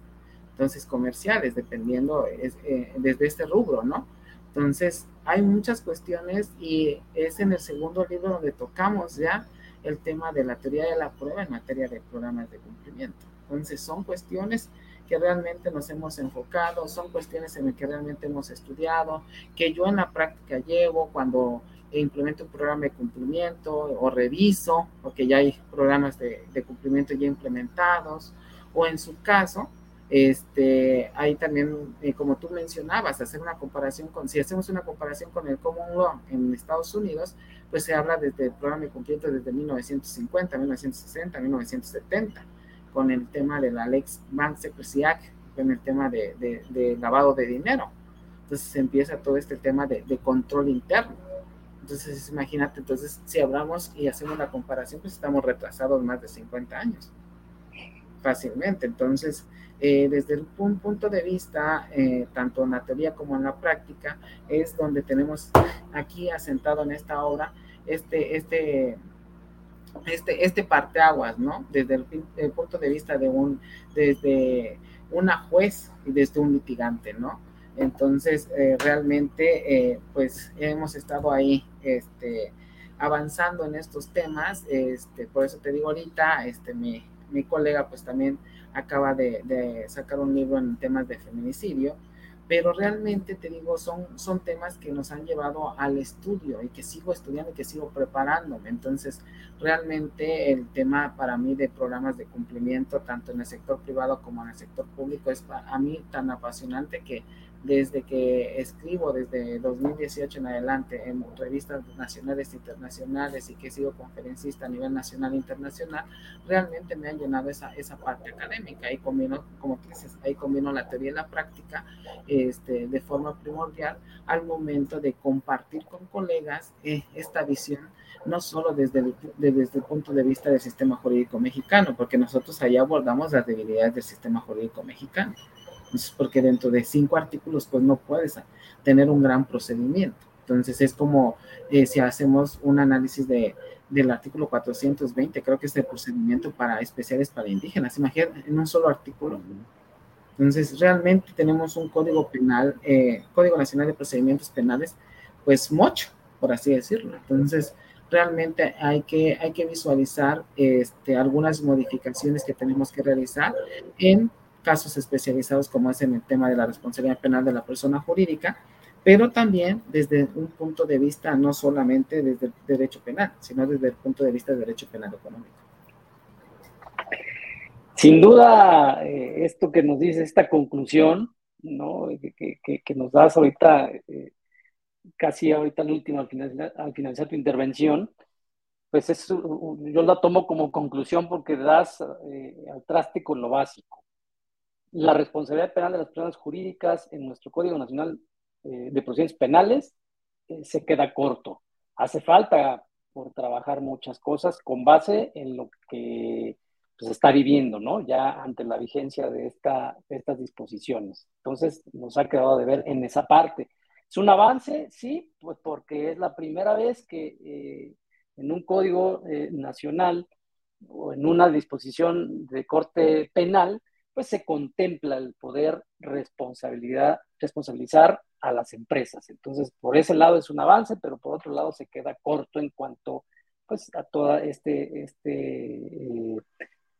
Entonces, comerciales, dependiendo eh, desde este rubro, ¿no? Entonces, hay muchas cuestiones y es en el segundo libro donde tocamos ya el tema de la teoría de la prueba en materia de programas de cumplimiento. Entonces, son cuestiones que realmente nos hemos enfocado, son cuestiones en las que realmente hemos estudiado, que yo en la práctica llevo cuando implemento un programa de cumplimiento o reviso, porque ya hay programas de, cumplimiento ya implementados, o en su caso, este, hay también, eh, como tú mencionabas, hacer una comparación con, si hacemos una comparación con el Common Law en Estados Unidos, pues se habla desde el programa de cumplimiento desde 1950, 1960, 1970, con el tema de la Lex Bank Secrecy Act, con el tema de, de, lavado de dinero. Entonces empieza todo este tema de, de control interno. Entonces, imagínate, entonces, si hablamos y hacemos la comparación, pues estamos retrasados más de 50 años, fácilmente. Entonces, eh, desde un punto de vista, eh, tanto en la teoría como en la práctica, es donde tenemos aquí asentado en esta obra este, este, este, este parteaguas, ¿no? Desde el, punto de vista de un, desde una juez y desde un litigante, ¿no? Entonces, eh, realmente, pues hemos estado ahí, este, avanzando en estos temas, este, por eso te digo ahorita, este, mi, mi colega pues también acaba de, sacar un libro en temas de feminicidio, pero realmente te digo, son, son temas que nos han llevado al estudio y que sigo estudiando y que sigo preparándome. Entonces, realmente el tema para mí de programas de cumplimiento, tanto en el sector privado como en el sector público, es para mí tan apasionante que desde que escribo desde 2018 en adelante en revistas nacionales e internacionales y que he sido conferencista a nivel nacional e internacional, realmente me han llenado esa, esa parte académica. Ahí combino, como dices, ahí combino la teoría y la práctica este, de forma primordial al momento de compartir con colegas eh, esta visión no solo desde el, desde el punto de vista del sistema jurídico mexicano, porque nosotros allá abordamos las debilidades del sistema jurídico mexicano porque dentro de cinco artículos, pues no puedes tener un gran procedimiento. Entonces es como eh, si hacemos un análisis de, del artículo 420, creo que es el procedimiento para especiales para indígenas, imagínate, en un solo artículo. Entonces realmente tenemos un código penal, eh, Código Nacional de Procedimientos Penales, pues mucho, por así decirlo. Entonces realmente hay que, hay que visualizar este, algunas modificaciones que tenemos que realizar en casos especializados como es en el tema de la responsabilidad penal de la persona jurídica, pero también desde un punto de vista no solamente desde el derecho penal, sino desde el punto de vista del derecho penal económico. Sin duda, eh, esto que nos dice esta conclusión, ¿no? que, que, nos das ahorita, eh, casi ahorita el último al finalizar, al finalizar tu intervención, pues es, yo la tomo como conclusión porque das eh, al traste con lo básico la responsabilidad penal de las personas jurídicas en nuestro Código Nacional eh, de Procedimientos Penales eh, se queda corto. Hace falta por trabajar muchas cosas con base en lo que se pues, está viviendo, ¿no? Ya ante la vigencia de, esta, estas disposiciones. Entonces, nos ha quedado de ver en esa parte. ¿Es un avance? Sí, pues porque es la primera vez que eh, en un código nacional o en una disposición de corte penal, pues se contempla el poder responsabilidad, responsabilizar a las empresas. Entonces, por ese lado es un avance, pero por otro lado se queda corto en cuanto pues, a toda este, este eh,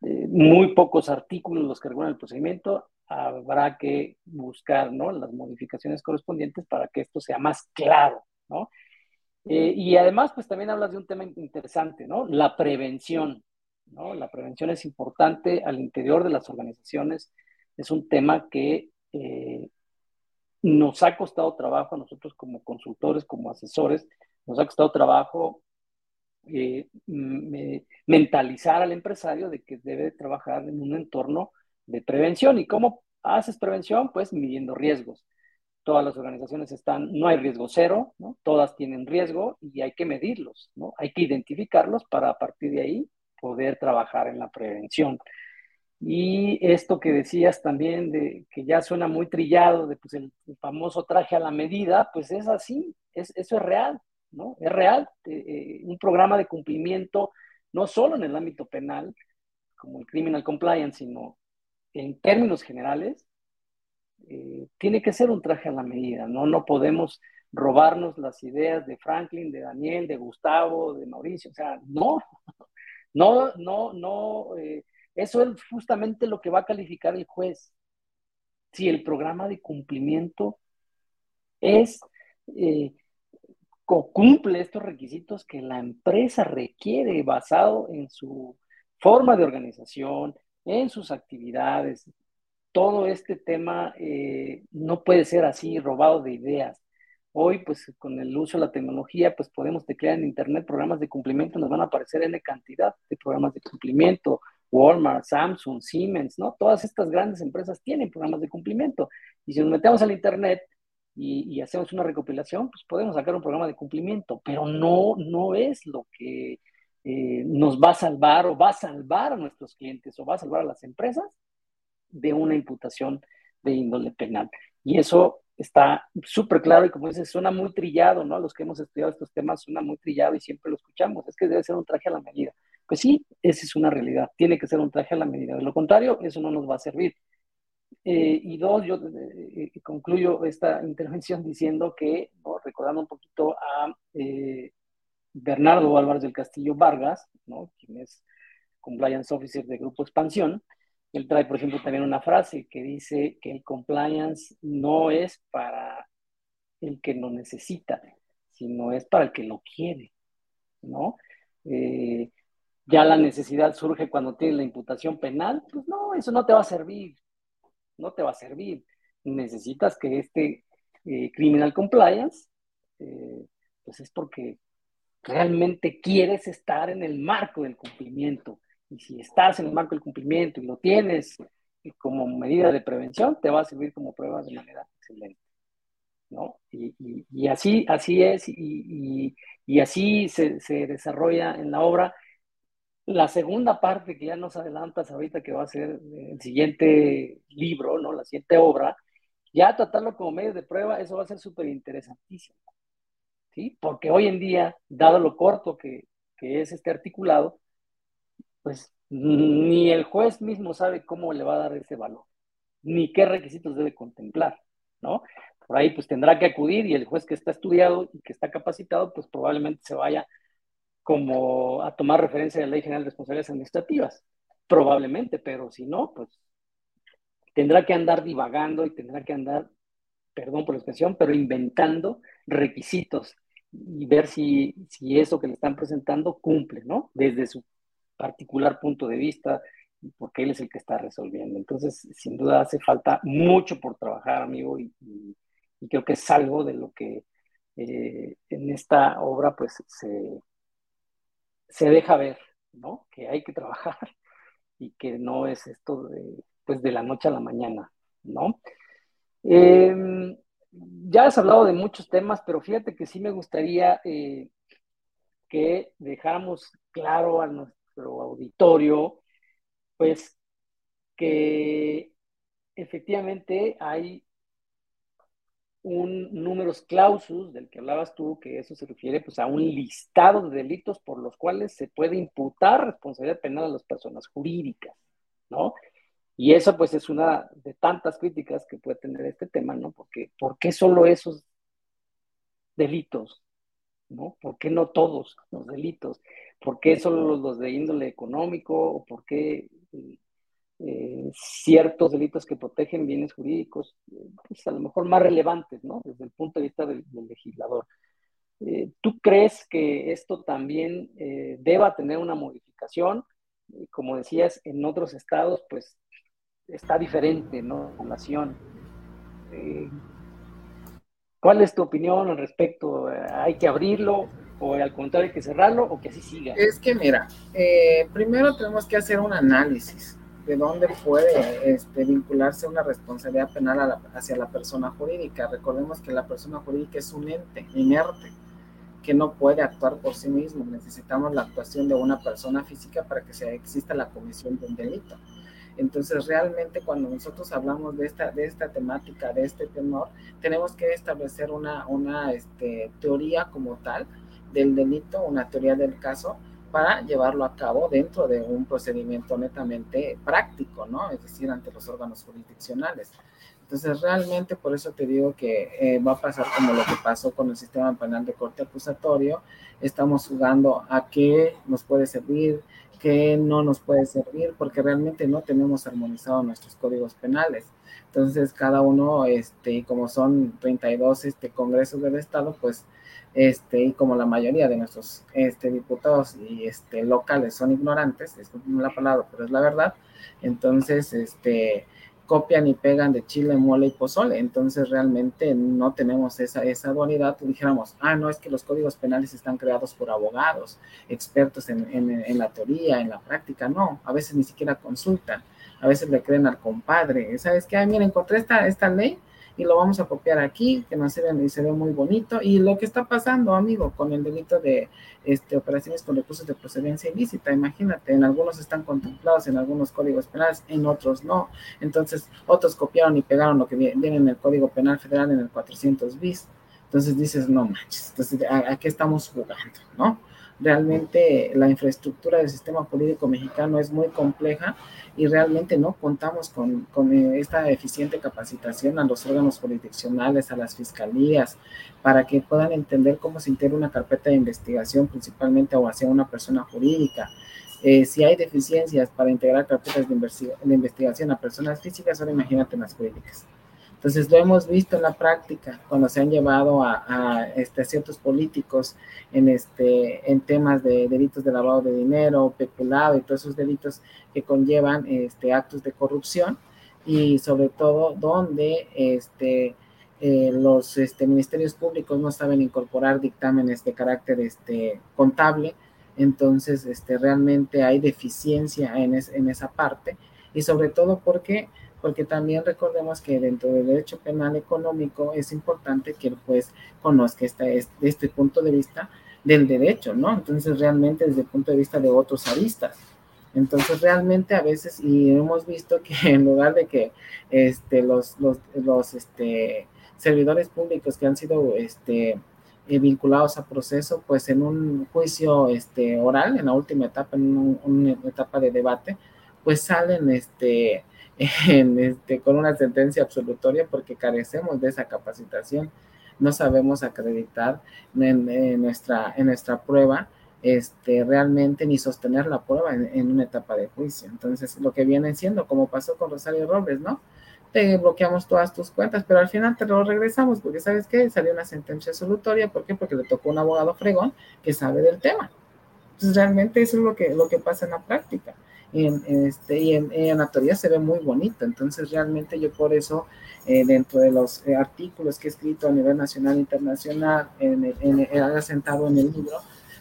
eh, muy pocos artículos los que regulan el procedimiento. Habrá que buscar ¿no? las modificaciones correspondientes para que esto sea más claro, ¿no? Eh, y además, pues también hablas de un tema interesante, ¿no? La prevención, ¿no? La prevención es importante al interior de las organizaciones. Es un tema que eh, nos ha costado trabajo a nosotros como consultores, como asesores, nos ha costado trabajo eh, mentalizar al empresario de que debe trabajar en un entorno de prevención. ¿Y cómo haces prevención? Pues midiendo riesgos todas las organizaciones están, no hay riesgo cero, todas tienen riesgo y hay que medirlos, hay que identificarlos para a partir de ahí poder trabajar en la prevención. Y esto que decías también de que ya suena muy trillado, de pues el, famoso traje a la medida, pues es así, es, eso es real, ¿no? Es real. Eh, eh, un programa de cumplimiento, no solo en el ámbito penal, como el criminal compliance, sino en términos generales, eh, tiene que ser un traje a la medida, ¿no? No podemos robarnos las ideas de Franklin, de Daniel, de Gustavo, de Mauricio, o sea, no, no, no, no, eh, eso es justamente lo que va a calificar el juez. Si el programa de cumplimiento es, eh, cumple estos requisitos que la empresa requiere basado en su forma de organización, en sus actividades, todo este tema eh, no puede ser así, robado de ideas. Hoy, pues con el uso de la tecnología, pues podemos teclear en Internet programas de cumplimiento, nos van a aparecer N cantidad de programas de cumplimiento. Walmart, Samsung, Siemens, ¿no? Todas estas grandes empresas tienen programas de cumplimiento. Y si nos metemos al Internet y, hacemos una recopilación, pues podemos sacar un programa de cumplimiento, pero no, no es lo que eh, nos va a salvar o va a salvar a nuestros clientes o va a salvar a las empresas de una imputación de índole penal. Y eso está súper claro y como dices, suena muy trillado, ¿no? Los que hemos estudiado estos temas suena muy trillado y siempre lo escuchamos, es que debe ser un traje a la medida. Pues sí, esa es una realidad, tiene que ser un traje a la medida. De lo contrario, eso no nos va a servir. Eh, y dos, yo eh, eh, concluyo esta intervención diciendo que, recordando un poquito a Bernardo Álvarez del Castillo Vargas, ¿no? quien es Compliance Officer de Grupo Expansión, él trae, por ejemplo, también una frase que dice que el compliance no es para el que lo necesita, sino es para el que lo quiere, ¿no? Eh, ya la necesidad surge cuando tienes la imputación penal, pues no, eso no te va a servir, no te va a servir. Necesitas que este eh, criminal compliance, eh, pues es porque realmente quieres estar en el marco del cumplimiento y si estás en el marco del cumplimiento y lo tienes como medida de prevención, te va a servir como prueba de manera excelente. ¿no? Y, así, así es, y, así se, desarrolla en la obra. La segunda parte que ya nos adelantas ahorita, que va a ser el siguiente libro, ¿no? La siguiente obra, ya tratarlo como medio de prueba, eso va a ser súper interesantísimo. ¿Sí? Porque hoy en día, dado lo corto que, que es este articulado, pues ni el juez mismo sabe cómo le va a dar ese valor, ni qué requisitos debe contemplar, ¿no? Por ahí pues tendrá que acudir y el juez que está estudiado y que está capacitado, pues probablemente se vaya como a tomar referencia de la Ley General de Responsabilidades Administrativas, probablemente, pero si no, pues tendrá que andar divagando y tendrá que andar, perdón por la expresión, pero inventando requisitos y ver si, si eso que le están presentando cumple, ¿no? Desde su particular punto de vista, porque él es el que está resolviendo. Entonces, sin duda hace falta mucho por trabajar, amigo, y, creo que es algo de lo que eh, en esta obra pues se, se deja ver, ¿no? Que hay que trabajar y que no es esto de, pues de la noche a la mañana, ¿no? Em, ya has hablado de muchos temas, pero fíjate que sí me gustaría eh, que dejáramos claro a, auditorio, pues que efectivamente hay un números clausus del que hablabas tú, que eso se refiere pues a un listado de delitos por los cuales se puede imputar responsabilidad penal a las personas jurídicas, ¿no? Y eso pues es una de tantas críticas que puede tener este tema, ¿no? Porque ¿por qué solo esos delitos? ¿No? ¿Por qué no todos los delitos? ¿Por qué solo los de índole económico? ¿O por qué eh, ciertos delitos que protegen bienes jurídicos, pues a lo mejor más relevantes, ¿no? Desde el punto de vista del, legislador. Eh, ¿Tú crees que esto también eh, deba tener una modificación? como decías, en otros estados, pues está diferente, ¿no? La nación. ¿Cuál es tu opinión al respecto? ¿Hay que abrirlo o al contrario hay que cerrarlo o que así siga? Es que mira, primero tenemos que hacer un análisis de dónde puede este, vincularse una responsabilidad penal hacia la persona jurídica. Recordemos que la persona jurídica es un ente inerte que no puede actuar por sí mismo. Necesitamos la actuación de una persona física para que se exista la comisión de un delito. Entonces, realmente cuando nosotros hablamos de esta, de esta temática, de este temor, tenemos que establecer una, una este, teoría como tal del delito, una teoría del caso, para llevarlo a cabo dentro de un procedimiento netamente práctico, ¿no? Es decir, ante los órganos jurisdiccionales. Entonces, realmente por eso te digo que eh, va a pasar como lo que pasó con el sistema penal de corte acusatorio. Estamos jugando a qué nos puede servir, qué no nos puede servir, porque realmente no tenemos armonizado nuestros códigos penales. Entonces, cada uno, este, como son 32 este, congresos del Estado, pues este, y como la mayoría de nuestros este, diputados y este, locales son ignorantes, es la palabra, pero es la verdad, entonces este, copian y pegan de chile, mole y pozole, entonces realmente no tenemos esa, esa dualidad, dijéramos, ah, no, es que los códigos penales están creados por abogados, expertos en, la teoría, en la práctica, no, a veces ni siquiera consultan, a veces le creen al compadre, ¿sabes qué? Ay, mira, encontré esta, esta ley, y lo vamos a copiar aquí, que nos se ve, se ve muy bonito. Y lo que está pasando, amigo, con el delito de este, operaciones con recursos de procedencia ilícita, imagínate, en algunos están contemplados en algunos códigos penales, en otros no. Entonces, otros copiaron y pegaron lo que viene en el Código Penal Federal en el 400 bis. Entonces dices, no manches, entonces, ¿a, qué estamos jugando? ¿No? Realmente la infraestructura del sistema político mexicano es muy compleja y realmente no contamos con, con, eh, esta eficiente capacitación a los órganos jurisdiccionales, a las fiscalías, para que puedan entender cómo se integra una carpeta de investigación principalmente o hacia una persona jurídica. Eh, si hay deficiencias para integrar carpetas de, de investigación a personas físicas, ahora imagínate las jurídicas. Entonces lo hemos visto en la práctica cuando se han llevado a, este, ciertos políticos en, este, en temas de delitos de lavado de dinero, peculado y todos esos delitos que conllevan este, actos de corrupción y sobre todo donde este, eh, los ministerios públicos no saben incorporar dictámenes de carácter contable, entonces este, realmente hay deficiencia en, en esa parte y sobre todo porque porque también recordemos que dentro del derecho penal económico es importante que el juez conozca este, este punto de vista del derecho, ¿no? Entonces, realmente desde el punto de vista de otros aristas. Entonces, realmente a veces, y hemos visto que en lugar de que este, los, los, los este, servidores públicos que han sido este, eh, vinculados a proceso, pues en un juicio este, oral, en la última etapa, en una etapa de debate, pues salen este, este, con una sentencia absolutoria porque carecemos de esa capacitación. No sabemos acreditar en, nuestra, en nuestra prueba este, realmente ni sostener la prueba en, una etapa de juicio. Entonces, lo que viene siendo, como pasó con Rosario Robles, ¿no? Te bloqueamos todas tus cuentas, pero al final te lo regresamos porque, ¿sabes qué? Salió una sentencia absolutoria. ¿Por qué? Porque le tocó un abogado fregón que sabe del tema. Entonces, realmente eso es lo que, lo que pasa en la práctica en, este, y en, teoría se ve muy bonito. Entonces, realmente yo por eso, eh, dentro de los eh, artículos que he escrito a nivel nacional e internacional, en, en, asentado en el libro,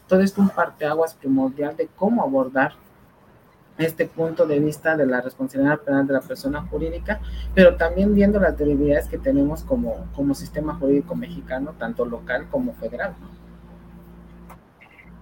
todo esto un parteaguas primordial de cómo abordar este punto de vista de la responsabilidad penal de la persona jurídica, pero también viendo las debilidades que tenemos como, como sistema jurídico mexicano, tanto local como federal.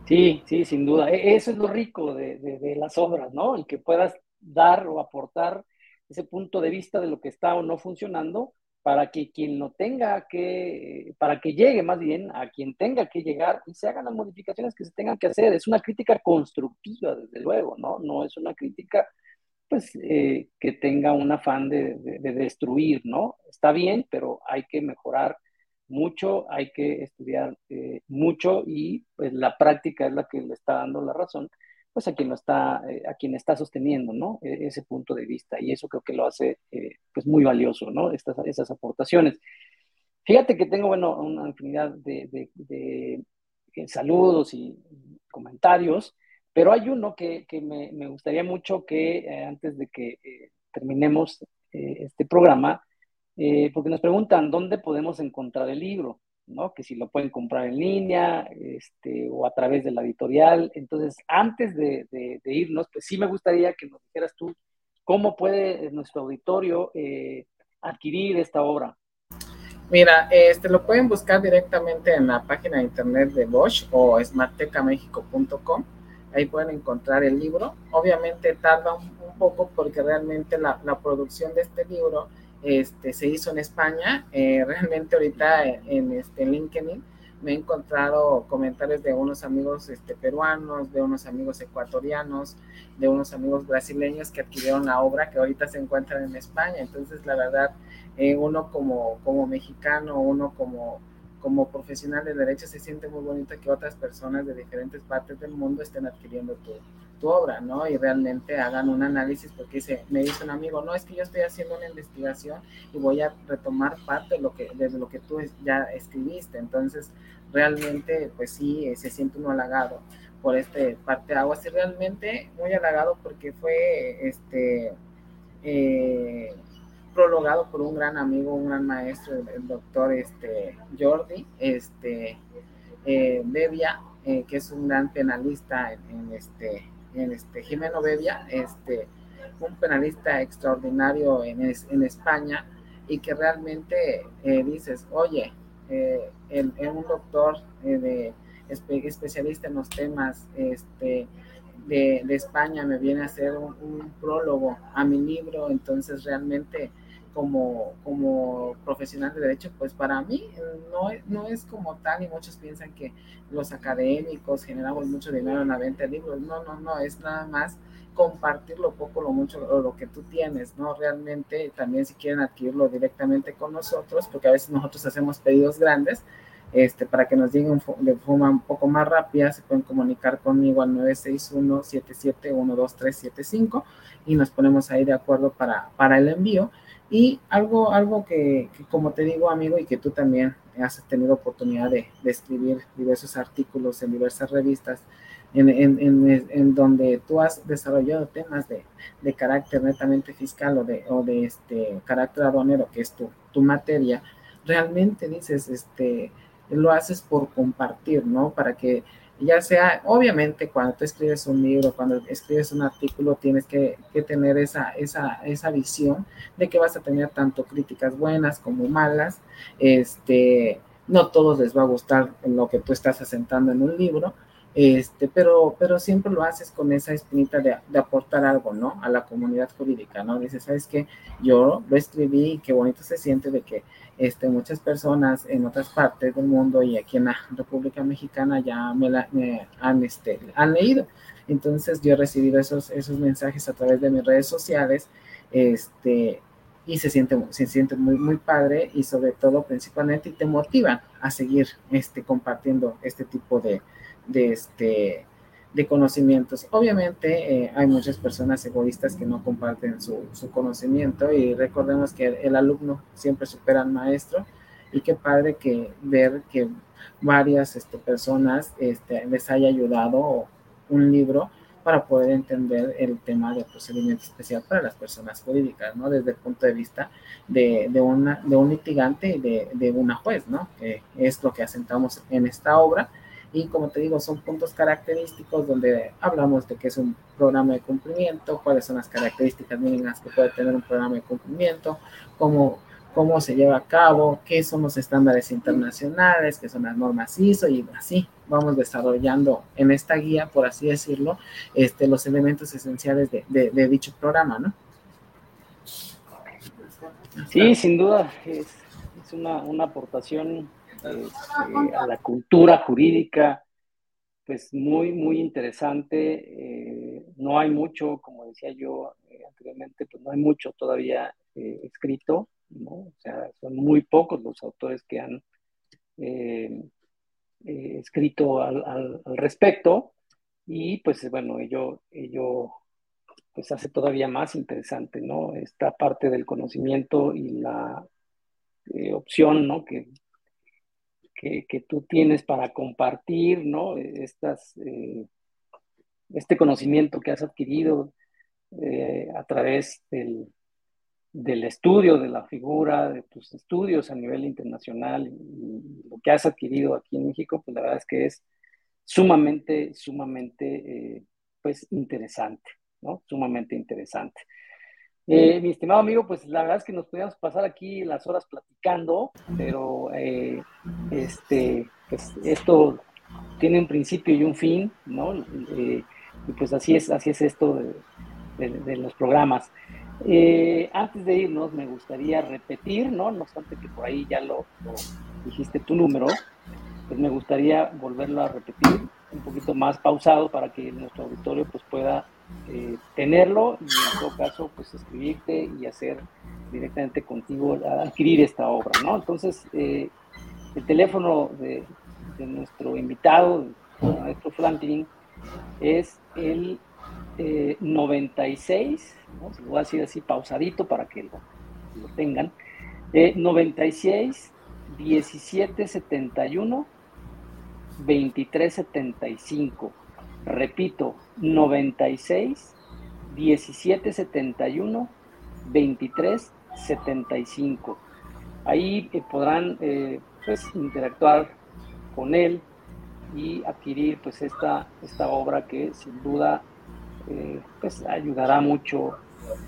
Sí, sí, sin duda. E, eso es lo rico de, las obras, ¿no? El que puedas dar o aportar ese punto de vista de lo que está o no funcionando para que quien lo tenga que, para que llegue más bien a quien tenga que llegar y se hagan las modificaciones que se tengan que hacer. Es una crítica constructiva, desde luego, ¿no? No es una crítica, pues, eh, que tenga un afán de, destruir, ¿no? Está bien, pero hay que mejorar mucho, hay que estudiar eh, mucho y pues la práctica es la que le está dando la razón pues a quien lo está, eh, a quien está sosteniendo, ¿no? E, ese punto de vista. Y eso creo que lo hace, eh, pues, muy valioso, ¿no? Estas, esas aportaciones. Fíjate que tengo, bueno, una infinidad de, saludos y comentarios, pero hay uno que, que me, gustaría mucho que antes de que terminemos este programa, porque nos preguntan dónde podemos encontrar el libro. ¿no? Que si lo pueden comprar en línea este, o a través de la editorial. Entonces, antes de, irnos, pues sí me gustaría que nos dijeras tú cómo puede nuestro auditorio eh, adquirir esta obra. Mira, este lo pueden buscar directamente en la página de internet de Bosch o smarttecamexico.com. Ahí pueden encontrar el libro. Obviamente tarda un, poco porque realmente la, la producción de este libro este, se hizo en España. Eh, realmente ahorita en, este, LinkedIn me he encontrado comentarios de unos amigos este, peruanos, de unos amigos ecuatorianos, de unos amigos brasileños que adquirieron la obra que ahorita se encuentran en España. Entonces, la verdad, eh, uno como, como mexicano, uno como, como profesional de derecho se siente muy bonito que otras personas de diferentes partes del mundo estén adquiriendo tu, obra, ¿no? Y realmente hagan un análisis porque me dice un amigo, no, es que yo estoy haciendo una investigación y voy a retomar parte de lo que, de lo que tú ya escribiste. Entonces, realmente, pues sí, eh, se siente uno halagado por este parte de aguas y realmente muy halagado porque fue, este, eh, prologado por un gran amigo, un gran maestro, el, doctor este, Jordi este, eh, Bevia, que es un gran penalista en este, en este, Jimeno Bevia, este, un penalista extraordinario en, en España y que realmente eh, dices, oye, eh, un doctor eh, de, especialista en los temas este, de, España me viene a hacer un, prólogo a mi libro, entonces realmente como, como profesional de derecho, pues para mí no, no es como tal y muchos piensan que los académicos generamos mucho dinero en la venta de libros. No, no, no, es nada más compartir lo poco, lo mucho, o lo que tú tienes, ¿no? Realmente también si quieren adquirirlo directamente con nosotros, porque a veces nosotros hacemos pedidos grandes, este, para que nos lleguen de forma un poco más rápida, se pueden comunicar conmigo al 961-77-12375 y nos ponemos ahí de acuerdo para, para el envío. Y algo, algo que, como te digo, amigo, y que tú también has tenido oportunidad de, escribir diversos artículos en diversas revistas, en, en, en, donde tú has desarrollado temas de, de, carácter netamente fiscal o de, o de este carácter aduanero, que es tu, tu materia, realmente dices, este, lo haces por compartir, ¿no? Para que ya sea, obviamente cuando tú escribes un libro, cuando escribes un artículo, tienes que, tener esa, esa, esa, visión de que vas a tener tanto críticas buenas como malas. Este, no todos les va a gustar lo que tú estás asentando en un libro, este, pero, pero siempre lo haces con esa espinita de, de, aportar algo, ¿no? A la comunidad jurídica, ¿no? Dices, ¿sabes qué? Yo lo escribí y qué bonito se siente de que este, muchas personas en otras partes del mundo y aquí en la República Mexicana ya me, la, han, este, han leído. Entonces yo he recibido esos, esos mensajes a través de mis redes sociales este, y se siente, se siente muy, muy padre y sobre todo principalmente te motivan a seguir compartiendo este tipo de, de conocimientos. Obviamente eh, hay muchas personas egoístas que no comparten su, su, conocimiento y recordemos que el, alumno siempre supera al maestro y qué padre que ver que varias este, personas este, les haya ayudado un libro para poder entender el tema de procedimiento especial para las personas jurídicas, ¿no? Desde el punto de vista de, de, una, de un litigante y de, de una juez, ¿no? Que es lo que asentamos en esta obra y como te digo, son puntos característicos donde hablamos de qué es un programa de cumplimiento, cuáles son las características mínimas que puede tener un programa de cumplimiento, cómo, cómo se lleva a cabo, qué son los estándares internacionales, qué son las normas ISO y así vamos desarrollando en esta guía, por así decirlo, este, los elementos esenciales de, de, dicho programa, ¿no? Sí, sin duda, es, una, aportación este, a la cultura jurídica, pues muy, muy interesante. Eh, no hay mucho, como decía yo eh, anteriormente, pues no hay mucho todavía eh, escrito, ¿no? O sea, son muy pocos los autores que han escrito al, al, respecto y pues bueno, ello, ello pues hace todavía más interesante, ¿no? Esta parte del conocimiento y la opción, ¿no? Que que, tú tienes para compartir, ¿no? Eh, este conocimiento que has adquirido eh, a través del, del, estudio de la figura, de tus estudios a nivel internacional y lo que has adquirido aquí en México, pues la verdad es que es sumamente, sumamente, eh, pues interesante, ¿no? Sumamente interesante. Eh, mi estimado amigo, pues la verdad es que nos podíamos pasar aquí las horas platicando, pero eh, este, pues esto tiene un principio y un fin, ¿no? Eh, y pues así es, así es esto de, los programas. antes de irnos, me gustaría repetir, ¿no? No obstante que por ahí ya lo, lo dijiste tu número, pues me gustaría volverlo a repetir un poquito más pausado para que nuestro auditorio pues pueda eh, tenerlo y en todo caso, pues escribirte y hacer directamente contigo, adquirir esta obra, ¿no? Entonces, eh, el teléfono de, nuestro invitado, el maestro Franklin, es el 96, eh, ¿no? Se lo voy a decir así pausadito para que lo, lo tengan, 96 17 71 23 75 Repito, 96 17 71 23 75. Ahí eh, podrán eh, pues, interactuar con él y adquirir pues esta, esta obra que sin duda eh, pues ayudará mucho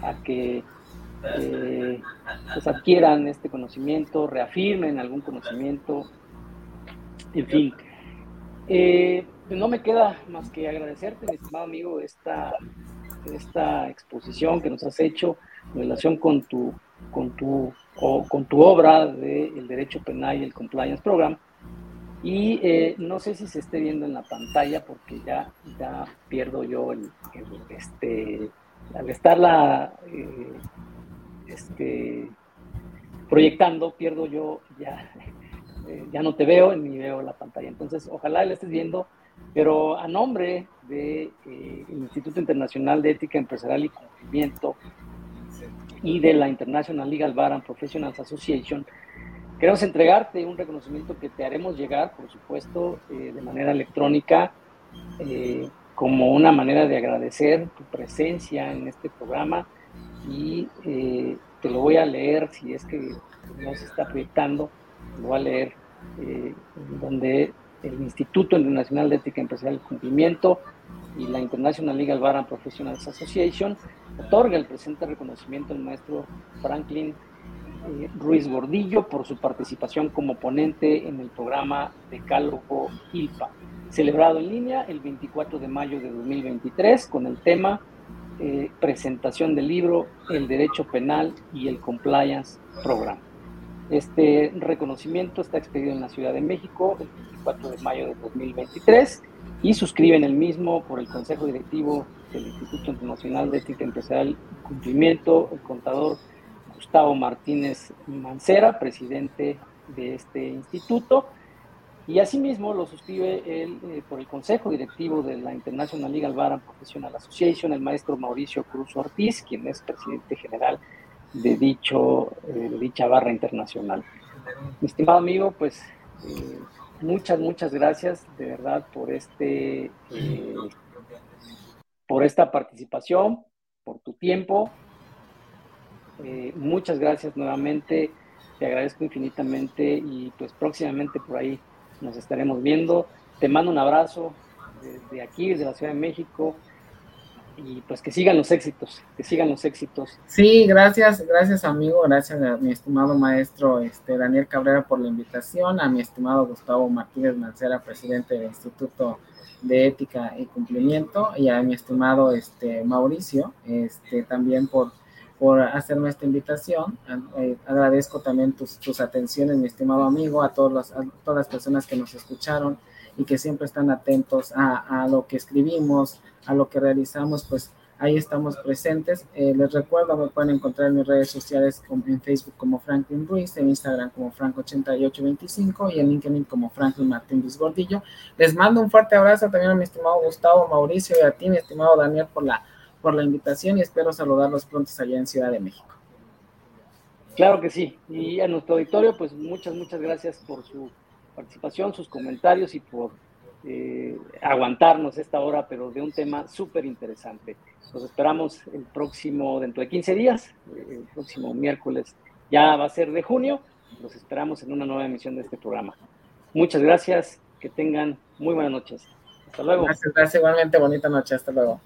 a que pues adquieran este conocimiento, reafirmen algún conocimiento, en fin. Pues no me queda más que agradecerte, mi estimado amigo, esta, esta exposición que nos has hecho en relación con tu, con tu, con tu obra de el Derecho Penal y el Compliance Program. Y eh, no sé si se esté viendo en la pantalla porque ya, ya pierdo yo el, este, al estarla eh, este, proyectando, pierdo yo ya, eh, ya no te veo ni veo la pantalla. Entonces, ojalá la estés viendo pero a nombre del de, eh, Instituto Internacional de Ética Empresarial y Cumplimiento y de la International Legal Bar and Professionals Association, queremos entregarte un reconocimiento que te haremos llegar, por supuesto, eh, de manera electrónica, eh, como una manera de agradecer tu presencia en este programa y te lo voy a leer si es que no se está proyectando, lo voy a leer donde el Instituto Internacional de Ética Empresarial y Cumplimiento y la International Legal Bar and Professionals Association otorga el presente reconocimiento al maestro Franklin eh, Ruiz Gordillo por su participación como ponente en el programa Decálogo ILPA, celebrado en línea el 24 de mayo de 2023 con el tema eh, presentación del libro El Derecho Penal y el Compliance Program. Este reconocimiento está expedido en la Ciudad de México 24 de mayo de 2023 y suscriben el mismo por el Consejo Directivo del Instituto Internacional de Ética Empresarial y Cumplimiento, el contador Gustavo Martínez Mancera, presidente de este instituto, y asimismo lo suscribe el, eh, por el Consejo Directivo de la International Legal Bar and Professional Association, el maestro Mauricio Cruz Ortiz, quien es presidente general de, dicho, eh, dicha barra internacional. Mi estimado amigo, pues eh, muchas, muchas gracias de verdad por este, eh, por esta participación, por tu tiempo. muchas gracias nuevamente, te agradezco infinitamente y pues próximamente por ahí nos estaremos viendo. Te mando un abrazo desde aquí, desde la Ciudad de México y pues que sigan los éxitos, que sigan los éxitos. Sí, gracias, gracias amigo, gracias a mi estimado maestro este, Daniel Cabrera por la invitación, a mi estimado Gustavo Martínez Mancera, presidente del Instituto de Ética y Cumplimiento, y a mi estimado este, Mauricio, este, también por, por hacerme esta invitación. Eh, agradezco también tus, tus, atenciones, mi estimado amigo, a, todos a todas las personas que nos escucharon y que siempre están atentos a, a lo que escribimos, a lo que realizamos, pues ahí estamos presentes. Eh, les recuerdo, me pueden encontrar en mis redes sociales en Facebook como Franklin Ruiz, en Instagram como Frank8825 y en LinkedIn como Franklin Martín Luis Gordillo. Les mando un fuerte abrazo también a mi estimado Gustavo Mauricio y a ti, mi estimado Daniel, por la, por la invitación y espero saludarlos pronto allá en Ciudad de México. Claro que sí. Y a nuestro auditorio, pues muchas, muchas gracias por su participación, sus comentarios y por eh, aguantarnos esta hora, pero de un tema súper interesante. Los esperamos el próximo, dentro de 15 días, eh, el próximo miércoles ya va a ser de junio. Los esperamos en una nueva emisión de este programa. Muchas gracias, que tengan muy buenas noches. Hasta luego. Gracias, gracias igualmente, bonita noche, hasta luego.